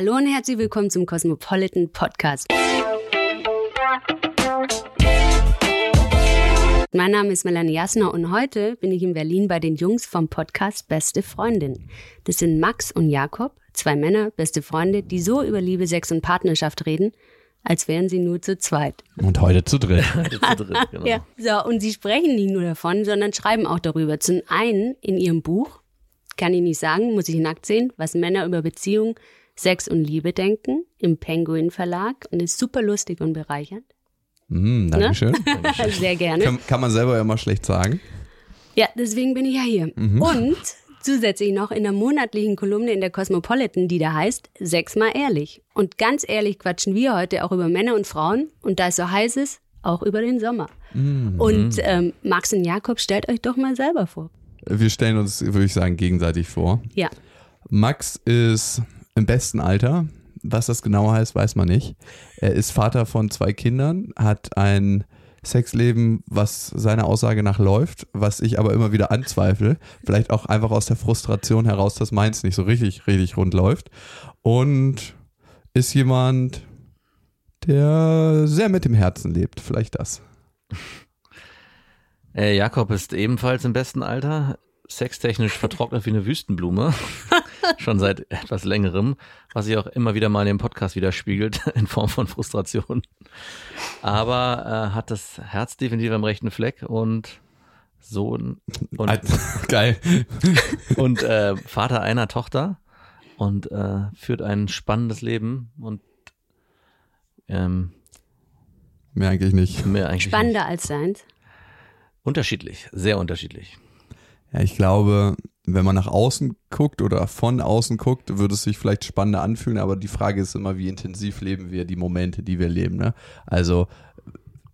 Hallo und herzlich willkommen zum Cosmopolitan Podcast. Mein Name ist Melanie Jasner und heute bin ich in Berlin bei den Jungs vom Podcast Beste Freundin. Das sind Max und Jakob, zwei Männer, beste Freunde, die so über Liebe, Sex und Partnerschaft reden, als wären sie nur zu zweit. Und heute zu dritt. zu dritt, genau. Ja, so, und sie sprechen nicht nur davon, sondern schreiben auch darüber. Zum einen in ihrem Buch, kann ich nicht sagen, muss ich nackt sehen, was Männer über Beziehung, Sex und Liebe denken, im Penguin Verlag und ist super lustig und bereichernd. Mm, Dankeschön. Sehr gerne. Kann, kann man selber ja immer schlecht sagen. Ja, deswegen bin ich ja hier. Und zusätzlich noch in der monatlichen Kolumne in der Cosmopolitan, die da heißt Sechsmal ehrlich. Und ganz ehrlich quatschen wir heute auch über Männer und Frauen und da es so heiß ist, auch über den Sommer. Und ähm, Max und Jakob, stellt euch doch mal selber vor. Wir stellen uns, würde ich sagen, gegenseitig vor. Ja. Max ist im besten Alter. Was das genau heißt, weiß man nicht. Er ist Vater von zwei Kindern, hat ein Sexleben, was seiner Aussage nach läuft, was ich aber immer wieder anzweifle. Vielleicht auch einfach aus der Frustration heraus, dass meins nicht so richtig, richtig rund läuft. Und ist jemand, der sehr mit dem Herzen lebt. Vielleicht das. Äh, Jakob ist ebenfalls im besten Alter, sextechnisch vertrocknet wie eine Wüstenblume, schon seit etwas längerem, was sich auch immer wieder mal in dem Podcast widerspiegelt, in Form von Frustration. Aber äh, hat das Herz definitiv am rechten Fleck und Sohn und, Geil. und äh, Vater einer Tochter und äh, führt ein spannendes Leben und ähm, Mehr eigentlich nicht. mehr eigentlich Spannender als seins. Unterschiedlich, sehr unterschiedlich. Ja, ich glaube, wenn man nach außen guckt oder von außen guckt, würde es sich vielleicht spannender anfühlen, aber die Frage ist immer, wie intensiv leben wir die Momente, die wir leben. Ne? Also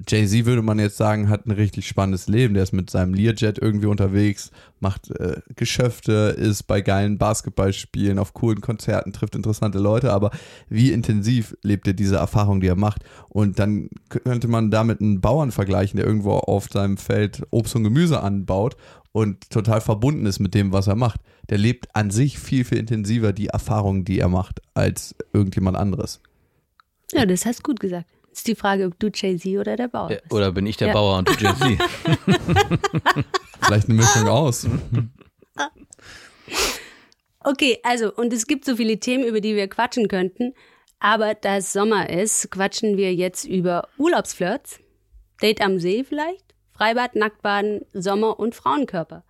Jay-Z würde man jetzt sagen, hat ein richtig spannendes Leben. Der ist mit seinem Learjet irgendwie unterwegs, macht äh, Geschäfte, ist bei geilen Basketballspielen, auf coolen Konzerten, trifft interessante Leute. Aber wie intensiv lebt er diese Erfahrung, die er macht? Und dann könnte man damit einen Bauern vergleichen, der irgendwo auf seinem Feld Obst und Gemüse anbaut und total verbunden ist mit dem, was er macht. Der lebt an sich viel, viel intensiver die Erfahrungen, die er macht, als irgendjemand anderes. Ja, das hast gut gesagt. Ist die Frage, ob du Jay-Z oder der Bauer bist. Oder bin ich der Ja. Bauer und du Jay-Z? Vielleicht eine Mischung aus. Okay, also, und es gibt so viele Themen, über die wir quatschen könnten. Aber da es Sommer ist, quatschen wir jetzt über Urlaubsflirts, Date am See vielleicht, Freibad, Nacktbaden, Sommer und Frauenkörper.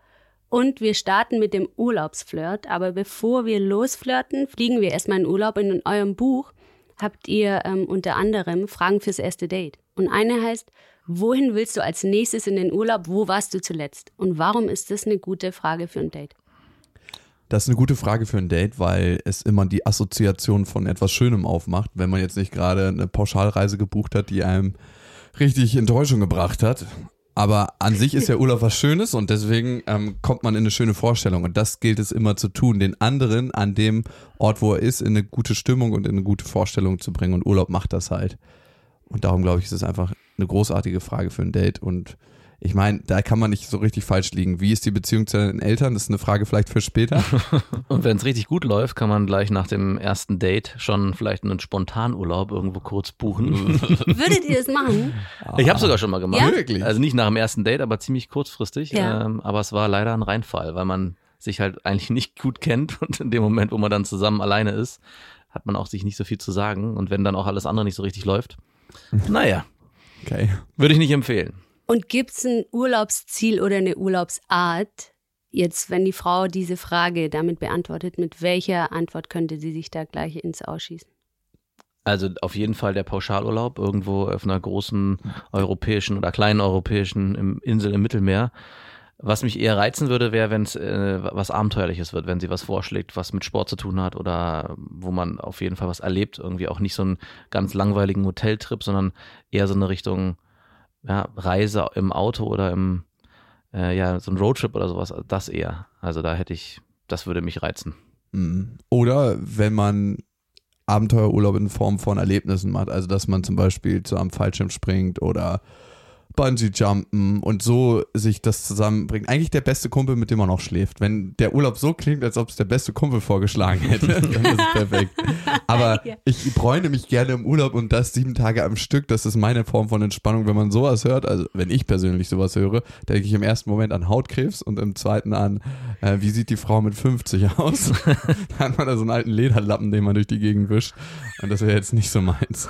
Und wir starten mit dem Urlaubsflirt. Aber bevor wir losflirten, fliegen wir erstmal in Urlaub. In eurem Buch habt ihr ähm, unter anderem Fragen fürs erste Date. Und eine heißt, wohin willst du als nächstes in den Urlaub? Wo warst du zuletzt? Und warum ist das eine gute Frage für ein Date? Das ist eine gute Frage für ein Date, weil es immer die Assoziation von etwas Schönem aufmacht, wenn man jetzt nicht gerade eine Pauschalreise gebucht hat, die einem richtig Enttäuschung gebracht hat. Aber an sich ist ja Urlaub was Schönes und deswegen ähm, kommt man in eine schöne Vorstellung. Und das gilt es immer zu tun, den anderen an dem Ort, wo er ist, in eine gute Stimmung und in eine gute Vorstellung zu bringen. Und Urlaub macht das halt. Und darum glaube ich, ist es einfach eine großartige Frage für ein Date. Und ich meine, da kann man nicht so richtig falsch liegen. Wie ist die Beziehung zu deinen Eltern? Das ist eine Frage vielleicht für später. Und wenn es richtig gut läuft, kann man gleich nach dem ersten Date schon vielleicht einen Spontanurlaub irgendwo kurz buchen. Würdet ihr das machen? Ich habe sogar schon mal gemacht. Ja? Wirklich? Also nicht nach dem ersten Date, aber ziemlich kurzfristig. Ja. Ähm, aber es war leider ein Reinfall, weil man sich halt eigentlich nicht gut kennt und in dem Moment, wo man dann zusammen alleine ist, hat man auch sich nicht so viel zu sagen. Und wenn dann auch alles andere nicht so richtig läuft, naja, Okay. würde ich nicht empfehlen. Und gibt's ein Urlaubsziel oder eine Urlaubsart? Jetzt, wenn die Frau diese Frage damit beantwortet, mit welcher Antwort könnte sie sich da gleich ins Ausschießen? Also auf jeden Fall der Pauschalurlaub irgendwo auf einer großen europäischen oder kleinen europäischen Insel im Mittelmeer. Was mich eher reizen würde, wäre, wenn es äh, was Abenteuerliches wird, wenn sie was vorschlägt, was mit Sport zu tun hat oder wo man auf jeden Fall was erlebt. Irgendwie auch nicht so einen ganz langweiligen Hoteltrip, sondern eher so eine Richtung ja, Reise im Auto oder im, äh, ja, so ein Roadtrip oder sowas. Das eher. Also da hätte ich, das würde mich reizen. Mhm. Oder wenn man Abenteuerurlaub in Form von Erlebnissen macht, also dass man zum Beispiel zu einem Fallschirm springt oder Bungee-Jumpen und so sich das zusammenbringt. Eigentlich der beste Kumpel, mit dem man auch schläft. Wenn der Urlaub so klingt, als ob es der beste Kumpel vorgeschlagen hätte, dann ist es perfekt. Aber ich bräune mich gerne im Urlaub und das sieben Tage am Stück. Das ist meine Form von Entspannung. Wenn man sowas hört, also wenn ich persönlich sowas höre, denke ich im ersten Moment an Hautkrebs und im zweiten an, äh, wie sieht die Frau mit 50 aus? da hat man da so einen alten Lederlappen, den man durch die Gegend wischt. Und das wäre jetzt nicht so meins.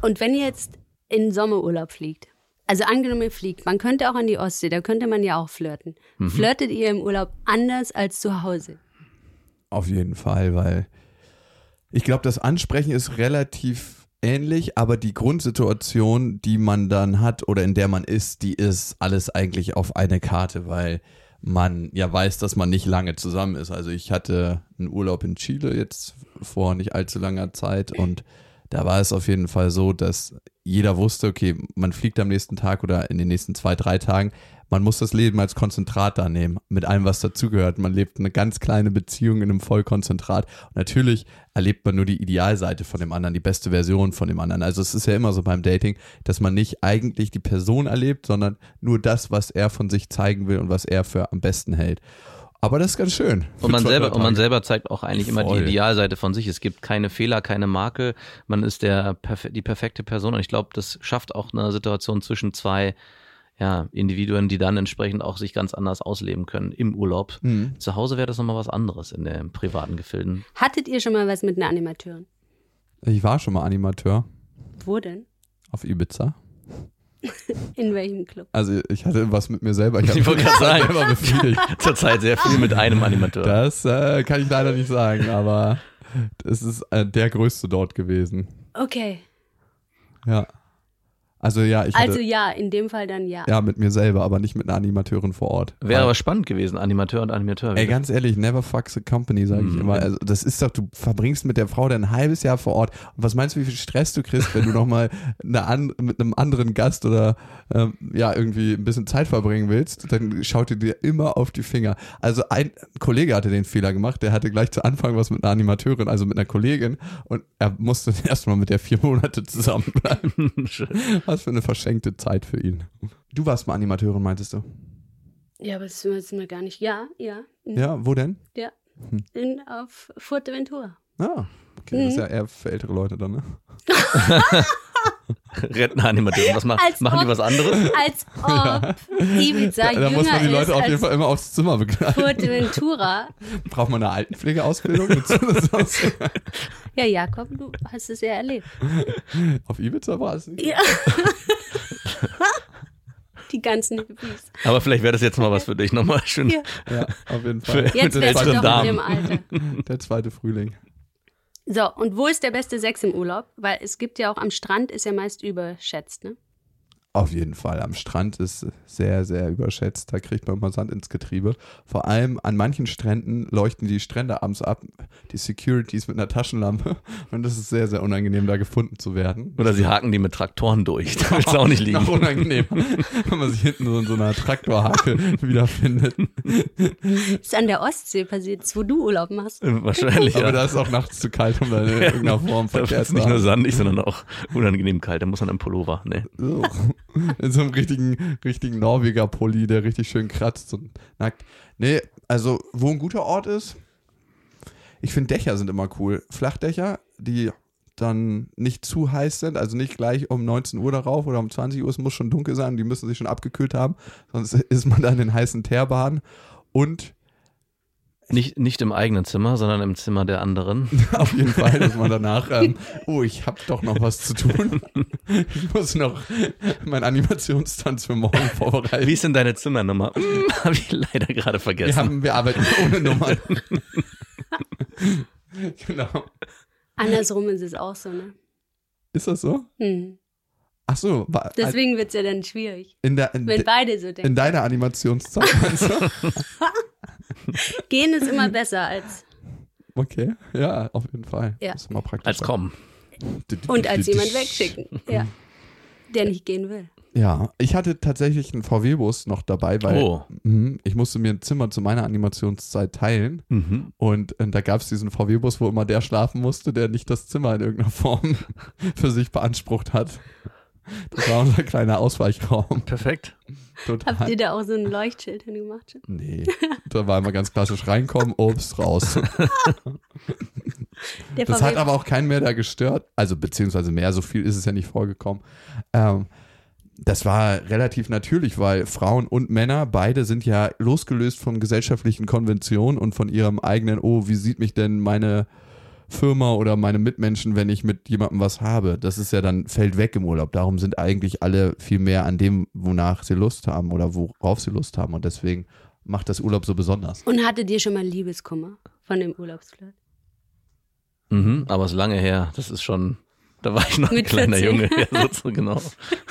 Und wenn ihr jetzt in Sommerurlaub fliegt, also angenommen ihr fliegt, man könnte auch an die Ostsee, da könnte man ja auch flirten. Flirtet ihr im Urlaub anders als zu Hause? Auf jeden Fall, weil ich glaube, das Ansprechen ist relativ ähnlich, aber die Grundsituation, die man dann hat oder in der man ist, die ist alles eigentlich auf eine Karte, weil man ja weiß, dass man nicht lange zusammen ist. Also ich hatte einen Urlaub in Chile jetzt vor nicht allzu langer Zeit und da war es auf jeden Fall so, dass jeder wusste, okay, man fliegt am nächsten Tag oder in den nächsten zwei, drei Tagen. Man muss das Leben als Konzentrat da nehmen, mit allem, was dazugehört. Man lebt eine ganz kleine Beziehung in einem Vollkonzentrat. Und natürlich erlebt man nur die Idealseite von dem anderen, die beste Version von dem anderen. Also es ist ja immer so beim Dating, dass man nicht eigentlich die Person erlebt, sondern nur das, was er von sich zeigen will und was er für am besten hält. Aber das ist ganz schön. Und man selber, und man selber zeigt auch eigentlich immer Voll. die Idealseite von sich. Es gibt keine Fehler, keine Makel. Man ist der, die perfekte Person. Und ich glaube, das schafft auch eine Situation zwischen zwei ja, Individuen, die dann entsprechend auch sich ganz anders ausleben können im Urlaub. Mhm. Zu Hause wäre das nochmal was anderes in den privaten Gefilden. Hattet ihr schon mal was mit einer Animateurin? Ich war schon mal Animateur Wo denn? auf Ibiza. In welchem Club? Also ich hatte was mit mir selber. Ich hab wollte gerade sagen. selber befriedigt. Zurzeit sehr viel mit einem Animateur. Das äh, kann ich leider nicht sagen, aber es ist äh, der größte dort gewesen. Okay. Ja. Also ja, ich hatte, Also ja, in dem Fall dann ja. ja mit mir selber, aber nicht mit einer Animateurin vor Ort. Wäre Weil- aber spannend gewesen, Animateur und Animateur. Ey, ganz ehrlich, never fucks a company, sage ich Mhm. immer. Also, das ist doch, du verbringst mit der Frau dann ein halbes Jahr vor Ort. Und was meinst du, wie viel Stress du kriegst, wenn du nochmal eine an, mit einem anderen Gast oder ähm, ja, irgendwie ein bisschen Zeit verbringen willst? Dann schaut ihr dir immer auf die Finger. Also ein Kollege hatte den Fehler gemacht, der hatte gleich zu Anfang was mit einer Animateurin, also mit einer Kollegin. Und er musste erstmal mit der vier Monate zusammenbleiben. Was für eine verschenkte Zeit für ihn. Du warst mal Animateurin, meintest du? Ja, aber das wissen wir gar nicht. Ja, ja. Mhm. Ja, wo denn? Ja. In, auf Fuerteventura. Ah, okay, das ist Mhm. ja eher für ältere Leute dann, ne? Retten Animateur. Was machen die ob- was anderes? Als ob Ibiza Da, da muss man die Leute auf jeden Fall immer aufs Zimmer begleiten. Fuerteventura. Braucht man eine Altenpflegeausbildung? Ja, Jakob, du hast es ja erlebt. auf Ibiza war es nicht. Ja. Die ganzen Hippies. Aber vielleicht wäre das jetzt mal was für dich. Nochmal schön. Ja. Ja, auf jeden Fall. Für- Jetzt du älteren doch in Damen. dem Alter. Der zweite Frühling. So, und wo ist der beste Sex im Urlaub? Weil es gibt ja auch am Strand, ist ja meist überschätzt, ne? Auf jeden Fall. Am Strand ist sehr, sehr überschätzt. Da kriegt man immer Sand ins Getriebe. Vor allem an manchen Stränden leuchten die Strände abends ab, die Securities mit einer Taschenlampe. Und das ist sehr, sehr unangenehm, da gefunden zu werden. Oder sie haken die mit Traktoren durch. Da willst du auch nicht liegen. Noch unangenehm, wenn man sich hinten so in so einer Traktorhake wiederfindet. Ist an der Ostsee passiert, wo du Urlaub machst. Wahrscheinlich, Aber ja. da ist auch nachts zu kalt, um da in irgendeiner Form Da Verkehr zu nicht nur haben. sandig, sondern auch unangenehm kalt. Da muss man im Pullover. Nee. So. In so einem richtigen, richtigen Norweger-Pulli, der richtig schön kratzt und nackt. Nee, also wo ein guter Ort ist, ich finde Dächer sind immer cool. Flachdächer, die dann nicht zu heiß sind, also nicht gleich um 19 Uhr darauf oder um 20 Uhr, es muss schon dunkel sein, die müssen sich schon abgekühlt haben, sonst ist man dann in heißen Teerbahnen. Und Nicht, nicht im eigenen Zimmer, sondern im Zimmer der anderen. Auf jeden Fall, dass man danach, ähm, oh, ich habe doch noch was zu tun. Ich muss noch meinen Animationstanz für morgen vorbereiten. Wie ist denn deine Zimmernummer? Hm, Habe ich leider gerade wir, vergessen. haben, wir arbeiten ohne Nummern. genau. Andersrum ist es auch so, ne? Ist das so? Hm. Ach so, wa- Deswegen wird es ja dann schwierig, in, der, in, wenn de, beide so denken. in deiner Animationszeit du? Gehen ist immer besser als Okay, ja, auf jeden Fall. Ja. Das ist mal praktisch. Als kommen. und als jemand wegschicken. Ja. Der nicht gehen will. Ja, ich hatte tatsächlich einen VW-Bus noch dabei, weil Oh. mhm, ich musste mir ein Zimmer zu meiner Animationszeit teilen. Mhm. Und äh, da gab es diesen VW-Bus, wo immer der schlafen musste, der nicht das Zimmer in irgendeiner Form für sich beansprucht hat. Das war unser kleiner Ausweichraum. Perfekt. Total. Habt ihr da auch so ein Leuchtschild hingemacht? Nee, da war immer ganz klassisch reinkommen, Obst raus. Der Das hat aber auch keinen mehr da gestört. Also beziehungsweise mehr, so viel ist es ja nicht vorgekommen. Ähm, das war relativ natürlich, weil Frauen und Männer, beide sind ja losgelöst von gesellschaftlichen Konventionen und von ihrem eigenen, oh, wie sieht mich denn meine Firma oder meine Mitmenschen, wenn ich mit jemandem was habe. Das ist ja dann, fällt weg im Urlaub. Darum sind eigentlich alle viel mehr an dem, wonach sie Lust haben oder worauf sie Lust haben. Und deswegen macht das Urlaub so besonders. Und hattet ihr schon mal Liebeskummer von dem Urlaubsplatz? Mhm, aber es ist lange her. Das ist schon, da war ich noch ein kleiner 14. Junge. Ja, so, genau.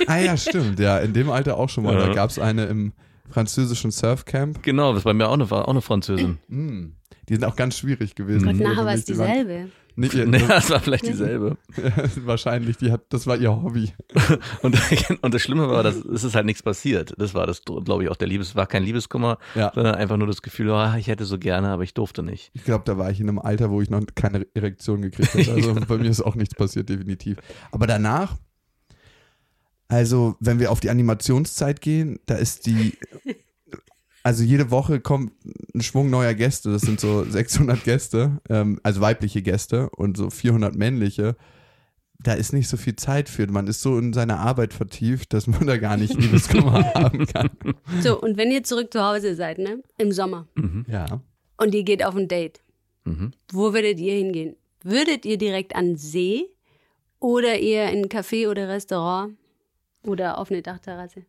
Ah ja, stimmt. Ja, in dem Alter auch schon mal. Da Ja. gab es eine im französischen Surfcamp. Genau, das ist bei mir auch eine, war auch eine Französin. Mm, die sind auch ganz schwierig gewesen. Gott, Nur nachher war es dieselbe. Nicht, ihr- Nee, das war vielleicht dieselbe. wahrscheinlich, die hat, das war ihr Hobby. Und, und das Schlimme war, dass es ist halt nichts passiert. Das war das, glaube ich, auch der Liebes, war kein Liebeskummer, Ja. sondern einfach nur das Gefühl, oh, ich hätte so gerne, aber ich durfte nicht. Ich glaube, da war ich in einem Alter, wo ich noch keine Erektion gekriegt habe. Also bei mir ist auch nichts passiert, definitiv. Aber danach, also wenn wir auf die Animationszeit gehen, da ist die, also jede Woche kommt ein Schwung neuer Gäste. Das sind so 600 Gäste, ähm, also weibliche Gäste und so 400 männliche. Da ist nicht so viel Zeit für. Man ist so in seine Arbeit vertieft, dass man da gar nicht Liebeskummer haben kann. So, und wenn ihr zurück zu Hause seid, ne? Im Sommer. Ja. Und ihr geht auf ein Date. Mhm. Wo würdet ihr hingehen? Würdet ihr direkt an See oder eher in ein Café oder Restaurant oder auf eine Dachterrasse?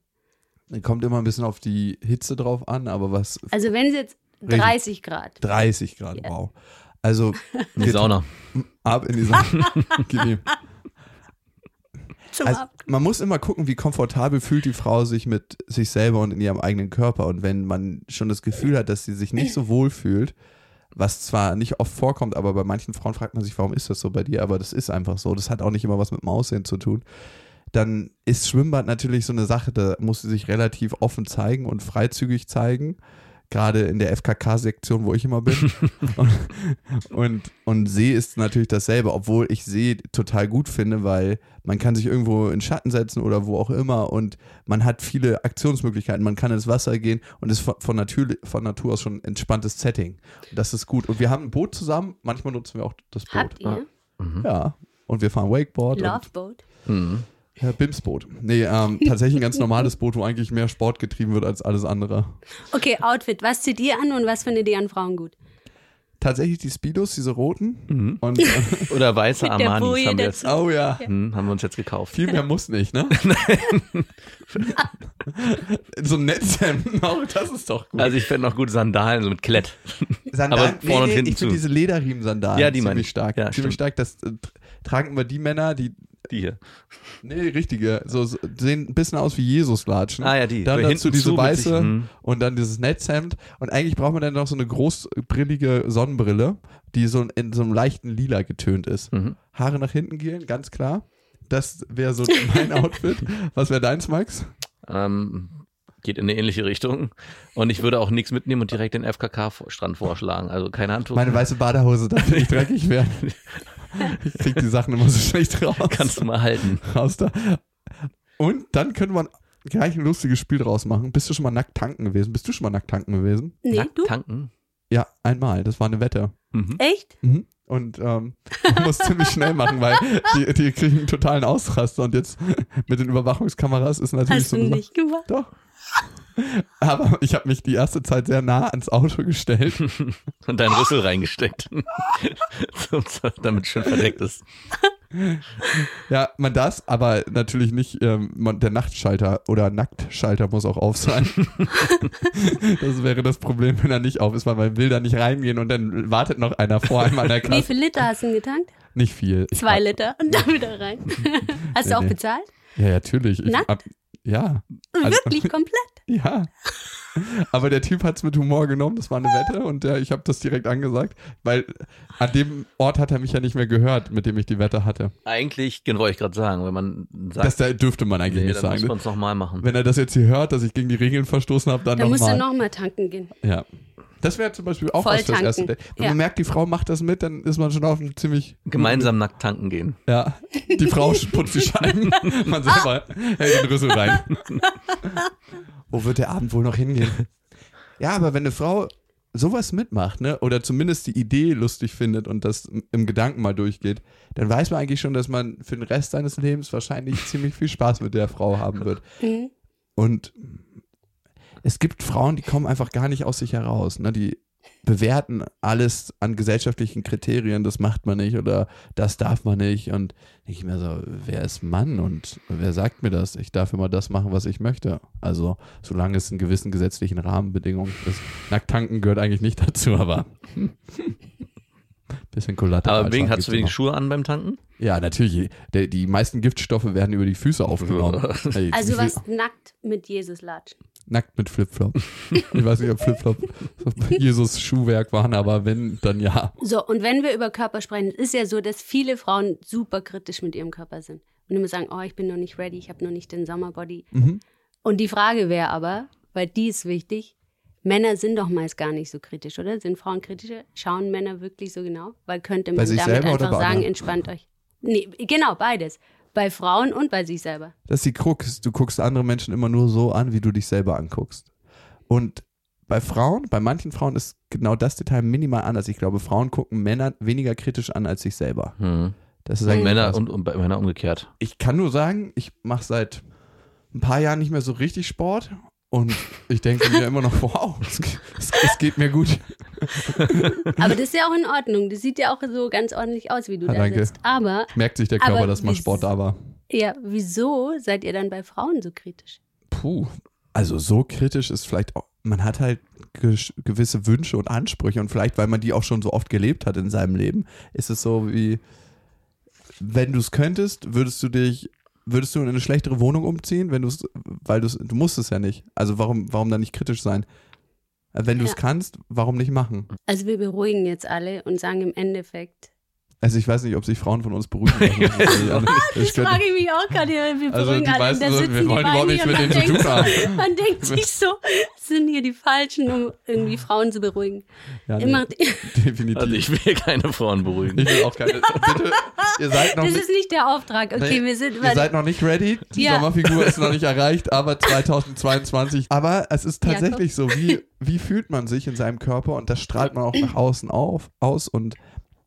Kommt immer ein bisschen auf die Hitze drauf an, aber was Also wenn es jetzt 30 Grad. 30 Grad, wow. Also In die Sauna. ab in die Sauna. Gib ihm. Also, Ab man muss immer gucken, wie komfortabel fühlt die Frau sich mit sich selber und in ihrem eigenen Körper. Und wenn man schon das Gefühl hat, dass sie sich nicht so wohl fühlt, was zwar nicht oft vorkommt, aber bei manchen Frauen fragt man sich, warum ist das so bei dir? Aber das ist einfach so. Das hat auch nicht immer was mit dem Aussehen zu tun. Dann ist Schwimmbad natürlich so eine Sache, da muss sie sich relativ offen zeigen und freizügig zeigen. Gerade in der FKK-Sektion, wo ich immer bin. und, und, und See ist natürlich dasselbe, obwohl ich See total gut finde, weil man kann sich irgendwo in Schatten setzen oder wo auch immer und man hat viele Aktionsmöglichkeiten. Man kann ins Wasser gehen und ist von, von, Natur, von Natur aus schon ein entspanntes Setting. Und das ist gut. Und wir haben ein Boot zusammen. Manchmal nutzen wir auch das Boot. habt ihr? Ja. Und wir fahren Wakeboard. Und, Loveboat? Mhm. Ja, Bimsboot. Nee, ähm, tatsächlich ein ganz normales Boot, wo eigentlich mehr Sport getrieben wird als alles andere. Okay, Outfit. Was zieht ihr an und was findet ihr an Frauen gut? Tatsächlich die Speedos, diese roten. Mhm. Und, äh, Oder weiße Armanis haben wir, jetzt, oh ja. hm, haben wir uns jetzt gekauft. Viel mehr muss nicht, ne? so ein Netzhemd, auch das ist doch gut. Also ich fände noch gut Sandalen, so mit Klett. Sandalen, aber vorne und hinten ich finde zu. diese Lederriemen-Sandalen Ja, die ziemlich ich. stark. Ja, ziemlich stimmt. stark. Das äh, tragen immer die Männer, die, Die hier. nee, richtige, so, so sehen ein bisschen aus wie Jesus-Latschen. Ah ja, die. Dann dazu diese weiße sich, hm. und dann dieses Netzhemd. Und eigentlich braucht man dann noch so eine großbrillige Sonnenbrille, die so in so einem leichten Lila getönt ist. Mhm. Haare nach hinten gehen, ganz klar. Das wäre so mein Outfit. Was wäre deins, Max? Ähm, geht in eine ähnliche Richtung. Und ich würde auch nichts mitnehmen und direkt den FKK-Strand vorschlagen. Also kein Handtuch. Meine weiße Badehose darf nicht dreckig werden. Ich krieg die Sachen immer so schlecht raus. kannst du mal halten. raus da. Und dann könnte man gleich ein lustiges Spiel draus machen. Bist du schon mal nackt tanken gewesen? Bist du schon mal nackt tanken gewesen? Nee, Nackt du? tanken. Ja, einmal. Das war eine Wette. Mhm. Echt? Mhm. Und ähm, man muss ziemlich schnell machen, weil die, die kriegen einen totalen Ausraster. Und jetzt mit den Überwachungskameras ist natürlich Hast so du eine nicht gemacht? Doch. Aber ich habe mich die erste Zeit sehr nah ans Auto gestellt. Und deinen Rüssel reingesteckt. Damit es schön verdeckt ist. Ja, man das, aber natürlich nicht, ähm, man, der Nachtschalter oder Nacktschalter muss auch auf sein. das wäre das Problem, wenn er nicht auf ist, weil man will da nicht reingehen und dann wartet noch einer vor einem an der Wie Kasse. viel Liter hast du denn getankt? Nicht viel. Ich Zwei hab- Liter und dann wieder rein. Hast Nee, du auch nee. bezahlt? Ja, natürlich. Ich Nackt? hab- ja, Also- Wirklich komplett? ja. Aber der Typ hat's mit Humor genommen, das war eine Wette und der, ich habe das direkt angesagt, weil an dem Ort hat er mich ja nicht mehr gehört, mit dem ich die Wette hatte. Eigentlich, genau wollte ich gerade sagen, wenn man sagt, Das da dürfte man eigentlich nee, nicht dann muss sagen. man es nochmal machen. Wenn er das jetzt hier hört, dass ich gegen die Regeln verstoßen habe, dann Dann musst du nochmal. nochmal tanken gehen. Ja. Das wäre zum Beispiel auch Voll was fürs erste Date. Wenn Ja. man merkt, die Frau macht das mit, dann ist man schon auf einem ziemlich Gemeinsam nackt tanken gehen. Ja, die Frau putzt die Scheiben, man selber hält den Rüssel rein. Wo wird der Abend wohl noch hingehen? Ja, aber wenn eine Frau sowas mitmacht, ne, oder zumindest die Idee lustig findet und das im Gedanken mal durchgeht, dann weiß man eigentlich schon, dass man für den Rest seines Lebens wahrscheinlich ziemlich viel Spaß mit der Frau haben wird. Mhm. Und es gibt Frauen, die kommen einfach gar nicht aus sich heraus. Ne? Die bewerten alles an gesellschaftlichen Kriterien, das macht man nicht oder das darf man nicht. Und denke ich mir so, wer ist Mann und wer sagt mir das? Ich darf immer das machen, was ich möchte. Also solange es in gewissen gesetzlichen Rahmenbedingungen ist. Nacktanken gehört eigentlich nicht dazu, aber bisschen Kollateral. Aber wegen, hast du wenig Schuhe an beim Tanken? Ja, natürlich. Der, die meisten Giftstoffe werden über die Füße aufgenommen. Ey, Also was nackt mit Jesus latschen. Nackt mit Flipflop. Ich weiß nicht, ob Flipflop Jesus Schuhwerk waren, aber wenn, dann ja. So, und wenn wir über Körper sprechen, es ist ja so, dass viele Frauen super kritisch mit ihrem Körper sind. Und immer sagen, oh, ich bin noch nicht ready, ich habe noch nicht den Sommerbody. Mhm. Und die Frage wäre aber, weil die ist wichtig, Männer sind doch meist gar nicht so kritisch, oder? Sind Frauen kritischer? Schauen Männer wirklich so genau? Weil könnte man damit einfach sagen, anderen? entspannt euch. Nee, genau, beides. Bei Frauen und bei sich selber. Das ist die Krux. Du guckst andere Menschen immer nur so an, wie du dich selber anguckst. Und bei Frauen, bei manchen Frauen ist genau das Detail minimal anders. Ich glaube, Frauen gucken Männer weniger kritisch an als sich selber. Hm. Das ist eigentlich Männer krass. und, und bei Männer umgekehrt. ich kann nur sagen, ich mache seit ein paar Jahren nicht mehr so richtig Sport und ich denke mir immer noch, wow, es, es, es geht mir gut. Aber das ist ja auch in Ordnung. Das sieht ja auch so ganz ordentlich aus, wie du Ja, da danke. sitzt. Aber, Merkt sich der Körper, dass wie- Sport da war. ja, wieso seid ihr dann bei Frauen so kritisch? Puh, also so kritisch ist vielleicht auch, man hat halt gewisse Wünsche und Ansprüche und vielleicht, weil man die auch schon so oft gelebt hat in seinem Leben, ist es so wie, wenn du es könntest, würdest du dich, würdest du in eine schlechtere Wohnung umziehen, wenn du es, weil du es, du musst es ja nicht. Also warum, warum dann nicht kritisch sein? Wenn du es Ja. kannst, warum nicht machen? Also wir beruhigen jetzt alle und sagen im Endeffekt. Also ich weiß nicht, ob sich Frauen von uns. Das. Das Ich könnte- frage ich mich auch gerade. Wir Also beruhigen die alle. meisten da so, sitzen wir die wollen beiden überhaupt nichts hier mit und denen zu man tun denkt- haben. Man denkt sich so, das sind hier die Falschen, um irgendwie Frauen zu beruhigen. Ja, nee, Immer, definitiv. Also ich will keine Frauen beruhigen. Ich will auch keine. Bitte, ihr seid noch das nicht. ist nicht der Auftrag. Okay, Nee, wir sind. Ihr seid noch nicht ready. Die Ja. Sommerfigur ist noch nicht erreicht, aber 2022. Aber es ist tatsächlich so, wie, wie fühlt man sich in seinem Körper und das strahlt man auch nach außen auf, aus und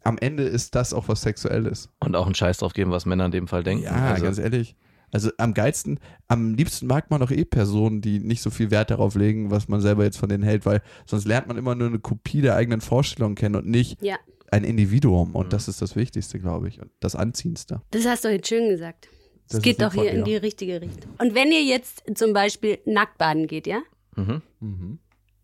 am Ende ist das auch was Sexuelles. Und auch einen Scheiß drauf geben, was Männer in dem Fall denken. Ja, also, ganz ehrlich. Also am geilsten, am liebsten mag man doch eh Personen, die nicht so viel Wert darauf legen, was man selber jetzt von denen hält, weil sonst lernt man immer nur eine Kopie der eigenen Vorstellungen kennen und nicht Ja, ein Individuum. Und das ist das Wichtigste, glaube ich. Und das Anziehendste. das hast du jetzt schön gesagt. Es Das geht ist lieb doch hier in die richtige Richtung. Und wenn ihr jetzt zum Beispiel nackt baden geht, ja? mhm. Mhm.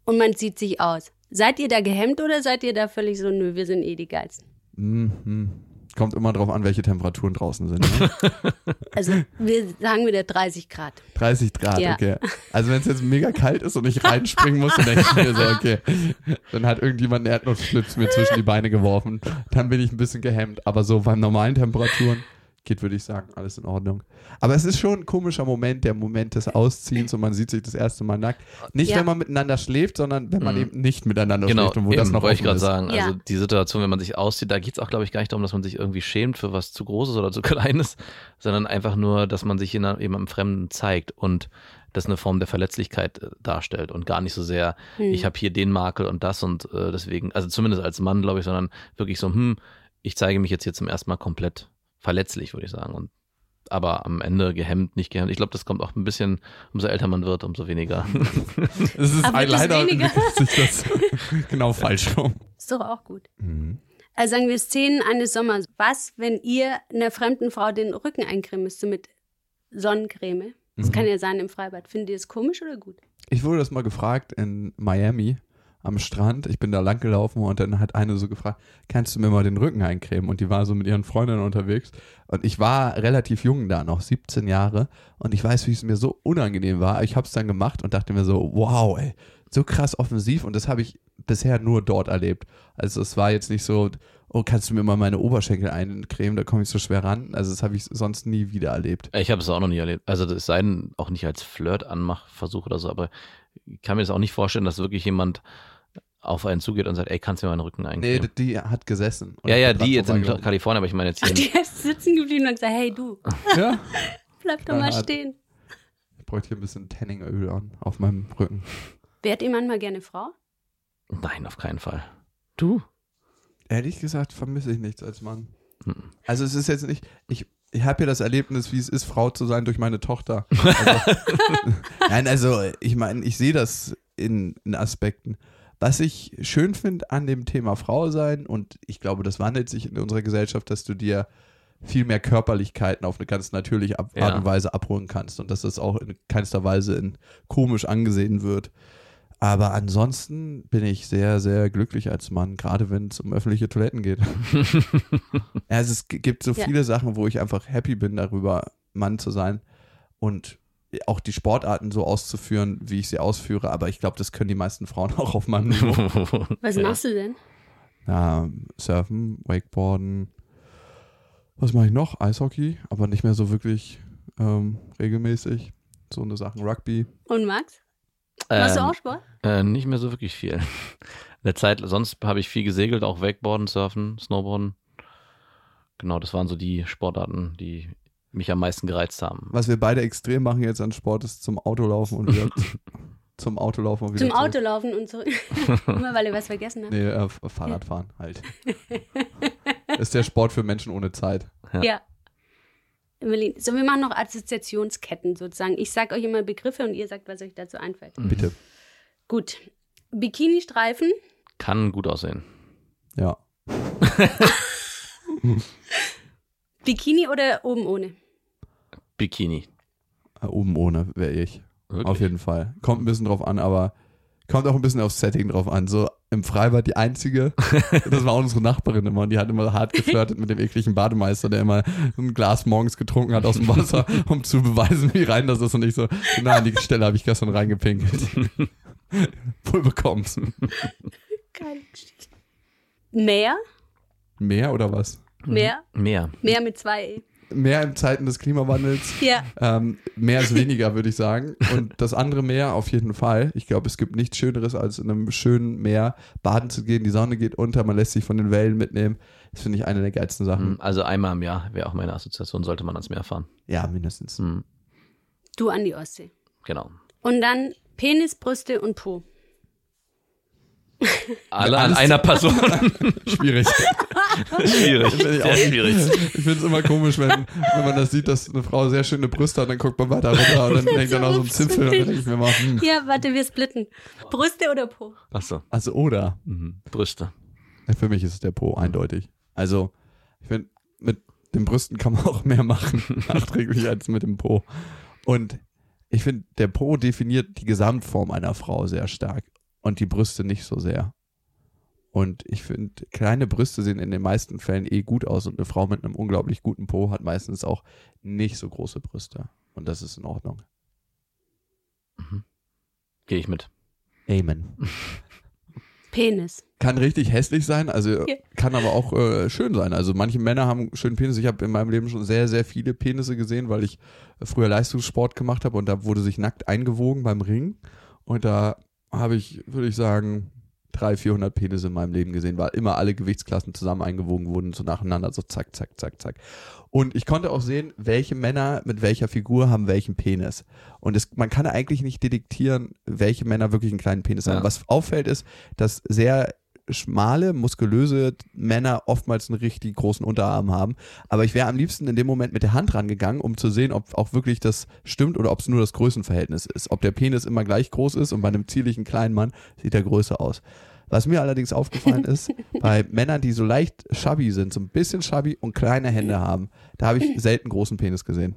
Und man zieht sich aus. Seid ihr da gehemmt oder seid ihr da völlig so, nö, wir sind eh die Geilsten? Mhm. Kommt immer drauf an, welche Temperaturen draußen sind. Ne? Also, wir sagen wieder 30 Grad. 30 Grad, Ja. okay. Also wenn es jetzt mega kalt ist und ich reinspringen muss, dann denke ich mir so, okay, dann hat irgendjemand einen Erdnussschlips mir zwischen die Beine geworfen. Dann bin ich ein bisschen gehemmt. Aber so bei normalen Temperaturen geht, würde ich sagen, alles in Ordnung. Aber es ist schon ein komischer Moment, der Moment des Ausziehens und man sieht sich das erste Mal nackt. Nicht, Ja. wenn man miteinander schläft, sondern wenn man Mhm. eben nicht miteinander Genau, schläft und wo das eben, noch wollte ich gerade sagen. Ja. Also die Situation, wenn man sich auszieht, da geht es auch, glaube ich, gar nicht darum, dass man sich irgendwie schämt für was zu Großes oder zu Kleines, sondern einfach nur, dass man sich jemand- jemandem Fremden zeigt und das eine Form der Verletzlichkeit äh, darstellt und gar nicht so sehr, Hm. ich habe hier den Makel und das und äh, deswegen, also zumindest als Mann, glaube ich, sondern wirklich so, hm, ich zeige mich jetzt hier zum ersten Mal komplett verletzlich, würde ich sagen. Und aber am Ende gehemmt, nicht gehemmt. Ich glaube, das kommt auch ein bisschen, umso älter man wird, umso weniger. Es ist Aber leider weniger. sich das genau falsch rum. Ist doch auch gut. Mhm. Also sagen wir Szenen eines Sommers. Was, wenn ihr einer fremden Frau den Rücken eincremen müsst, so mit Sonnencreme? Das Mhm. kann ja sein im Freibad. Findet ihr es komisch oder gut? Ich wurde das mal gefragt in Miami am Strand. Ich bin da lang gelaufen und dann hat eine so gefragt, kannst du mir mal den Rücken eincremen? Und die war so mit ihren Freundinnen unterwegs. Und ich war relativ jung da noch, 17 Jahre. Und ich weiß, wie es mir so unangenehm war. Ich habe es dann gemacht und dachte mir so, wow, ey, so krass offensiv. Und das habe ich bisher nur dort erlebt. Also es war jetzt nicht so, oh, kannst du mir mal meine Oberschenkel eincremen? Da komme ich so schwer ran. Also das habe ich sonst nie wieder erlebt. Ich habe es auch noch nie erlebt. Also das sei denn auch nicht als Flirt-Anmachversuch oder so, aber ich kann mir das auch nicht vorstellen, dass wirklich jemand auf einen zugeht und sagt, ey, kannst du mir meinen Rücken Nee, eincremen? die, die hat gesessen. ja, ja, die jetzt in. Kalifornien, aber ich meine jetzt Ach, hier. die ist sitzen geblieben und gesagt, hey du, Ja, bleib doch mal stehen. ich bräuchte hier ein bisschen Tanningöl an auf meinem Rücken. Wärt ihr manchmal gerne Frau? Nein, auf keinen Fall. Du? Ehrlich gesagt vermisse ich nichts als Mann. Mhm. Also es ist jetzt nicht, ich, ich habe ja das Erlebnis, wie es ist, Frau zu sein durch meine Tochter. Also, nein, also ich meine, ich sehe das in, in Aspekten. Was ich schön finde an dem Thema Frau sein, und ich glaube, das wandelt sich in unserer Gesellschaft, dass du dir viel mehr Körperlichkeiten auf eine ganz natürliche Ja. Art und Weise abholen kannst und dass das auch in keinster Weise in komisch angesehen wird. Aber ansonsten bin ich sehr, sehr glücklich als Mann, gerade wenn es um öffentliche Toiletten geht. also es gibt so Ja. viele Sachen, wo ich einfach happy bin darüber, Mann zu sein und auch die Sportarten so auszuführen, wie ich sie ausführe. Aber ich glaube, das können die meisten Frauen auch auf meinem Niveau. Was Ja. machst du denn? Ja, Surfen, Wakeboarden. Was mache ich noch? Eishockey, aber nicht mehr so wirklich ähm, regelmäßig. So eine Sachen. Rugby. Und Max? Machst du Ähm, auch Sport? Äh, nicht mehr so wirklich viel. In der Zeit, sonst habe ich viel gesegelt, auch Wakeboarden, Surfen, Snowboarden. Genau, das waren so die Sportarten, die mich am meisten gereizt haben. Was wir beide extrem machen jetzt an Sport, ist zum Autolaufen und wieder zum Autolaufen und wieder Zum zurück. Auto laufen und zurück. Immer weil ihr was vergessen habt. Nee, äh, Fahrradfahren halt. ist der Sport für Menschen ohne Zeit. Ja. Ja. So, wir machen noch Assoziationsketten sozusagen. Ich sag euch immer Begriffe und ihr sagt, was euch dazu einfällt. Bitte. Gut. Bikini-Streifen, Kann gut aussehen. Ja. Bikini oder oben ohne? Bikini. Äh, Oben ohne wäre ich. Wirklich? Auf jeden Fall. Kommt ein bisschen drauf an, aber kommt auch ein bisschen aufs Setting drauf an. So im Freibad die einzige, das war unsere Nachbarin immer und die hat immer hart geflirtet mit dem ekligen Bademeister, der immer ein Glas morgens getrunken hat aus dem Wasser, um zu beweisen, wie rein das ist. Und ich so, na, an die Stelle habe ich gestern reingepinkelt. Wohl bekommst. Geschichte. Meer? Mehr oder was? Meer? Mehr. Meer mit zwei E. Mehr in Zeiten des Klimawandels. Ja. Ähm, mehr ist weniger, würde ich sagen. Und das andere Meer auf jeden Fall. Ich glaube, es gibt nichts Schöneres, als in einem schönen Meer baden zu gehen. Die Sonne geht unter, man lässt sich von den Wellen mitnehmen. Das finde ich eine der geilsten Sachen. Also einmal im Jahr wäre auch meine Assoziation, sollte man ans Meer fahren. Ja, mindestens. Hm, Du an die Ostsee. Genau. Und dann Penis, Brüste und Po. Alle an einer Person. Schwierig. schwierig. Auch Sehr schwierig. Ich finde es immer komisch, wenn, wenn man das sieht, dass eine Frau sehr schöne Brüste hat, dann guckt man weiter runter und dann hängt da noch so ein Zipfel und dann denke ich mir mal, hm. Ja, warte, wir splitten. Brüste oder Po? Achso. Also oder. Mhm. Brüste. Ja, Für mich ist es der Po, eindeutig. Also, ich finde, mit den Brüsten kann man auch mehr machen, nachträglich, als mit dem Po. Und ich finde, der Po definiert die Gesamtform einer Frau sehr stark und die Brüste nicht so sehr. Und ich finde, kleine Brüste sehen in den meisten Fällen eh gut aus und eine Frau mit einem unglaublich guten Po hat meistens auch nicht so große Brüste. Und das ist in Ordnung. Gehe ich mit. Amen. Penis. Kann richtig hässlich sein, also Ja. kann aber auch äh, schön sein. Also manche Männer haben einen schönen Penis. Ich habe in meinem Leben schon sehr, sehr viele Penisse gesehen, weil ich früher Leistungssport gemacht habe und da wurde sich nackt eingewogen beim Ring. Und da habe ich, würde ich sagen, 300, 400 Penisse in meinem Leben gesehen, weil immer alle Gewichtsklassen zusammen eingewogen wurden, so nacheinander, so zack, zack, zack, zack. Und ich konnte auch sehen, welche Männer mit welcher Figur haben welchen Penis. Und es, man kann eigentlich nicht detektieren, welche Männer wirklich einen kleinen Penis Ja. haben. Was auffällt ist, dass sehr schmale, muskulöse Männer oftmals einen richtig großen Unterarm haben. Aber ich wäre am liebsten in dem Moment mit der Hand rangegangen, um zu sehen, ob auch wirklich das stimmt oder ob es nur das Größenverhältnis ist. Ob der Penis immer gleich groß ist und bei einem zierlichen kleinen Mann sieht er größer aus. Was mir allerdings aufgefallen ist, bei Männern, die so leicht chubby sind, so ein bisschen chubby und kleine Hände haben, da habe ich selten großen Penis gesehen.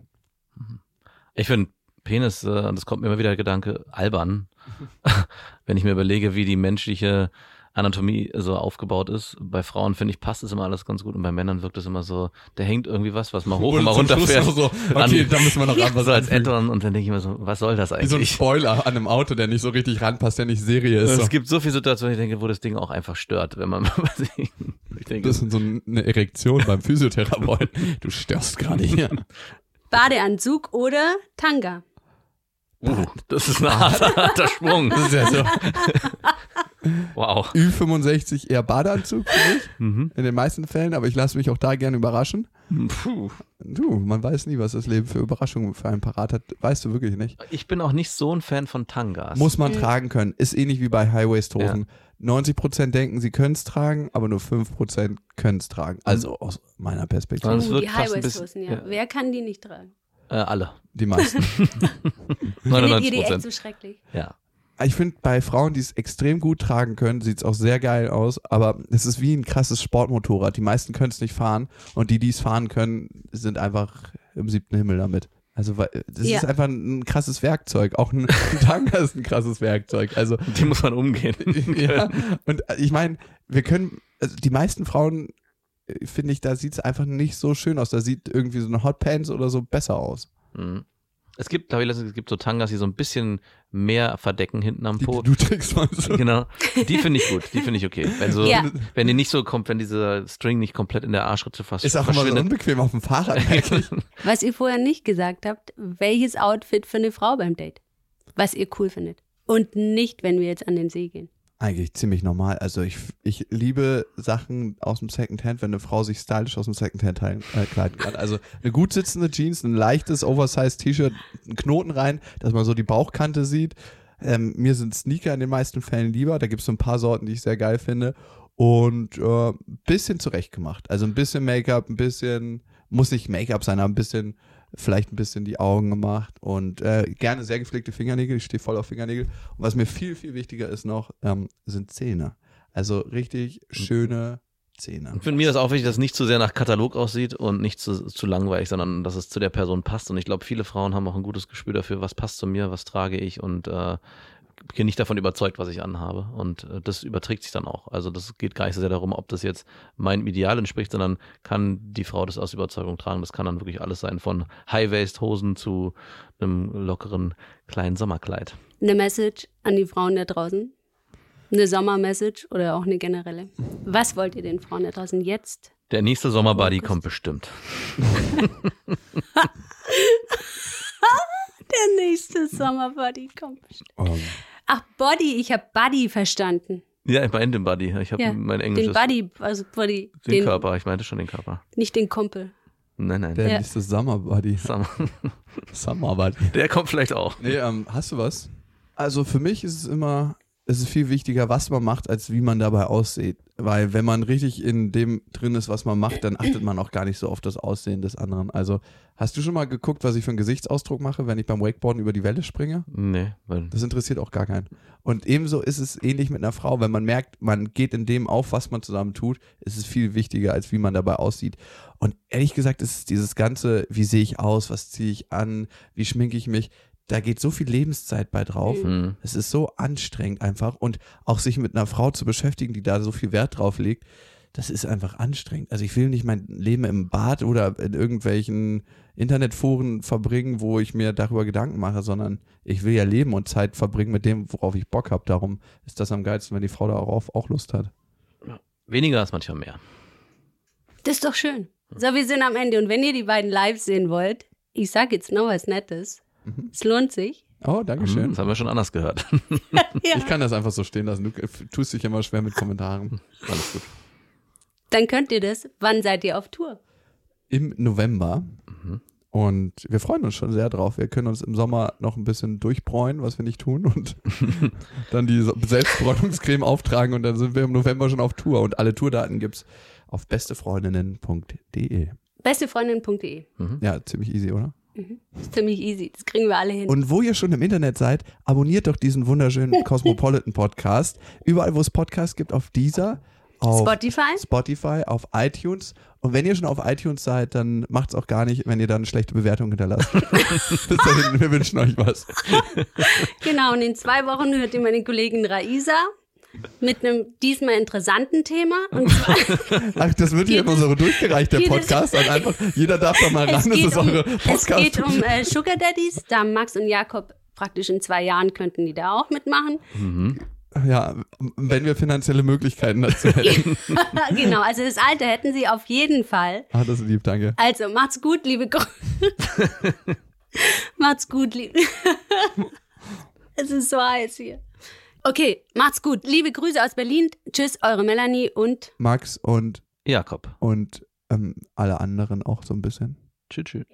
Ich finde Penis, äh, und das kommt mir immer wieder der Gedanke, albern. Wenn ich mir überlege, wie die menschliche Anatomie so aufgebaut ist. Bei Frauen, finde ich, passt es immer alles ganz gut und bei Männern wirkt es immer so, da hängt irgendwie was, was mal hoch und mal runterfährt. so, okay, An- da müssen wir noch ran was so als. Add-on und dann denke ich mir so, was soll das Wie so ein eigentlich? Spoiler an einem Auto, der nicht so richtig ranpasst, der nicht Serie ist. es gibt so viele Situationen, ich denke, wo das Ding auch einfach stört, wenn man ich denke, Das ist so eine Erektion beim Physiotherapeuten. Du störst gerade hier. Badeanzug oder Tanga? Uh, das ist ein harter, harter Sprung. Das ist ja so. Wow. Ü65 eher Badeanzug für mich, Mhm. in den meisten Fällen, aber ich lasse mich auch da gerne überraschen. Puh. Du, man weiß nie, was das Leben für Überraschungen für einen parat hat. Weißt du wirklich nicht. Ich bin auch nicht so ein Fan von Tangas. Muss man tragen können. Ist ähnlich wie bei Highwaist-Hosen. 90% denken, sie können es tragen, aber nur 5% können es tragen. Also aus meiner Perspektive. Uh, wird die Highwaist-Hosen, ja. ja. Wer kann die nicht tragen? Äh, alle. Die meisten. Findet ihr 99 die echt Prozent. so schrecklich? Ja. ich finde, bei Frauen, die es extrem gut tragen können, sieht es auch sehr geil aus, aber es ist wie ein krasses Sportmotorrad. Die meisten können es nicht fahren und die, die es fahren können, sind einfach im siebten Himmel damit. Also das Ja. ist einfach ein krasses Werkzeug. Auch ein, Tanga ist ein krasses Werkzeug. Also Mit dem muss man umgehen. ja, und ich meine, wir können, also die meisten Frauen, äh, finde ich, da sieht es einfach nicht so schön aus. Da sieht irgendwie so eine Hotpants oder so besser aus. Mhm. Es gibt, habe ich letztens, es gibt so Tangas, die so ein bisschen mehr verdecken hinten am Po. die du trägst, meinst du? Genau. Die finde ich gut. Die finde ich okay. Wenn so, Ja. wenn die nicht so kommt, wenn dieser String nicht komplett in der Arschritze fast Ist auch immer so unbequem auf dem Fahrrad. merke ich. Was ihr vorher nicht gesagt habt, welches Outfit für eine Frau beim Date? Was ihr cool findet. Und nicht, wenn wir jetzt an den See gehen. Eigentlich ziemlich normal. Also ich, ich liebe Sachen aus dem Secondhand, wenn eine Frau sich stylisch aus dem Secondhand teilen- äh, kleiden kann. Also eine gut sitzende Jeans, ein leichtes Oversized T-Shirt, einen Knoten rein, dass man so die Bauchkante sieht. Ähm, mir sind Sneaker in den meisten Fällen lieber. Da gibt es so ein paar Sorten, die ich sehr geil finde. Und äh, ein bisschen zurechtgemacht. Also ein bisschen Make-up, ein bisschen, muss nicht Make-up sein, aber ein bisschen, vielleicht ein bisschen die Augen gemacht und äh, gerne sehr gepflegte Fingernägel. Ich stehe voll auf Fingernägel. Und was mir viel, viel wichtiger ist noch, ähm, sind Zähne. Also richtig schöne Zähne. Ich finde mir das auch wichtig, dass es nicht zu sehr nach Katalog aussieht und nicht zu, zu langweilig, sondern dass es zu der Person passt. Und ich glaube, viele Frauen haben auch ein gutes Gespür dafür, was passt zu mir, was trage ich und äh, bin nicht davon überzeugt, was ich anhabe. Und äh, das überträgt sich dann auch. Also das geht gar nicht so sehr darum, ob das jetzt meinem Ideal entspricht, sondern kann die Frau das aus Überzeugung tragen. Das kann dann wirklich alles sein, von High-Waist-Hosen zu einem lockeren kleinen Sommerkleid. Eine Message an die Frauen da draußen. Eine Sommermessage oder auch eine generelle. Was wollt ihr den Frauen da draußen jetzt? Der nächste Sommerbody kommt bestimmt. Der nächste Sommerbody kommt. Ähm, Ach, Body, ich habe Buddy verstanden. Ja, ich meine den Body. Ich habe Ja, mein Den englisches. Buddy, also Body. den, Körper, ich meinte schon den Körper. Nicht den Kumpel. Nein, nein. der Ja. nächste Summer Buddy. Summer. Summer Buddy. Der kommt vielleicht auch. Nee, ähm, hast du was? Also für mich ist es immer, es ist viel wichtiger, was man macht, als wie man dabei aussieht. Weil wenn man richtig in dem drin ist, was man macht, dann achtet man auch gar nicht so auf das Aussehen des anderen. Also hast du schon mal geguckt, was ich für einen Gesichtsausdruck mache, wenn ich beim Wakeboarden über die Welle springe? Nee, weil Das interessiert auch gar keinen. Und ebenso ist es ähnlich mit einer Frau, wenn man merkt, man geht in dem auf, was man zusammen tut, ist es viel wichtiger, als wie man dabei aussieht. Und ehrlich gesagt ist es dieses ganze, wie sehe ich aus, was ziehe ich an, wie schminke ich mich, da geht so viel Lebenszeit bei drauf. hm, Es ist so anstrengend einfach und auch sich mit einer Frau zu beschäftigen, die da so viel Wert drauf legt, das ist einfach anstrengend. Also ich will nicht mein Leben im Bad oder in irgendwelchen Internetforen verbringen, wo ich mir darüber Gedanken mache, sondern ich will ja leben und Zeit verbringen mit dem, worauf ich Bock habe. Darum ist das am geilsten, wenn die Frau darauf auch Lust hat. weniger ist manchmal mehr. Das ist doch schön. So, wir sind am Ende. Und wenn ihr die beiden live sehen wollt, ich sag jetzt noch was Nettes. Es lohnt sich. Oh, Hm, Dankeschön. Das haben wir schon anders gehört. Ja. Ich kann das einfach so stehen lassen. Du tust dich immer schwer mit Kommentaren. Alles gut. Dann könnt ihr das. Wann seid ihr auf Tour? im November. Und wir freuen uns schon sehr drauf. Wir können uns im Sommer noch ein bisschen durchbräuen, was wir nicht tun, und dann die Selbstbräunungscreme auftragen und dann sind wir im November schon auf Tour. Und alle Tourdaten gibt's auf bestefreundinnen.de. Bestefreundin.de. Ja, ziemlich easy, oder? Ist ziemlich easy. Das kriegen wir alle hin. Und wo ihr schon im Internet seid, abonniert doch diesen wunderschönen Cosmopolitan Podcast. Überall, wo es Podcasts gibt, auf dieser, auf Spotify? Spotify, auf iTunes. Und wenn ihr schon auf iTunes seid, dann macht's auch gar nicht, wenn ihr dann eine schlechte Bewertung hinterlasst. Bis dahin, wir wünschen euch was. Genau, und in zwei Wochen hört ihr meine Kollegin Raisa mit einem diesmal interessanten Thema. Ach, das wird hier immer so durchgereicht, der Podcast. Und einfach, jeder darf da mal ran, es, das geht ist um, eure es geht Podcast. um äh, Sugar Daddies. Da Max und Jakob praktisch in zwei Jahren könnten die da auch mitmachen. Ja, wenn wir finanzielle Möglichkeiten dazu hätten. genau, also das Alter hätten sie auf jeden Fall. Ah, das ist lieb, danke. Also macht's gut, liebe Grüße. Macht's gut, lieb. es ist so heiß hier. Okay, macht's gut. Liebe Grüße aus Berlin. Tschüss, eure Melanie und Max und, Jakob. und ähm, alle anderen auch so ein bisschen. Tschüss, tschüss.